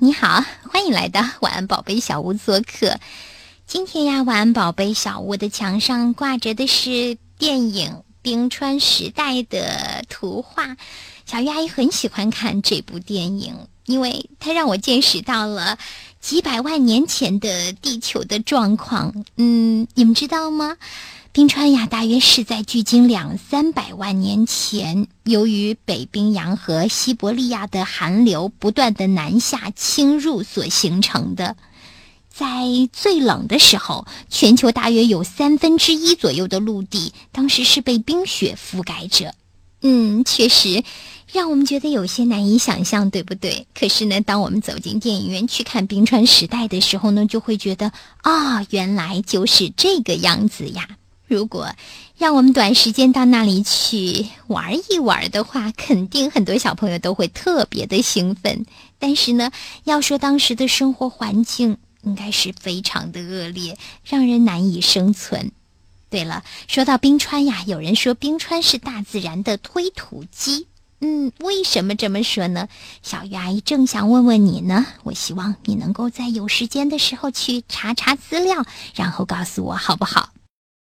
你好，欢迎来到晚安宝贝小屋做客。今天呀，晚安宝贝小屋的墙上挂着的是电影《冰川时代》的图画。小鱼阿姨很喜欢看这部电影，因为它让我见识到了几百万年前的地球的状况。嗯，你们知道吗？冰川呀，大约是在距今两三百万年前，由于北冰洋和西伯利亚的寒流不断的南下侵入所形成的。在最冷的时候，全球大约有三分之一左右的陆地，当时是被冰雪覆盖着。嗯，确实，让我们觉得有些难以想象，对不对？可是呢，当我们走进电影院去看《冰川时代》的时候呢，就会觉得啊，原来就是这个样子呀。如果让我们短时间到那里去玩一玩的话，肯定很多小朋友都会特别的兴奋。但是呢，要说当时的生活环境应该是非常的恶劣，让人难以生存。对了，说到冰川呀，有人说冰川是大自然的推土机。嗯，为什么这么说呢？小鱼阿姨正想问问你呢。我希望你能够在有时间的时候去查查资料，然后告诉我好不好？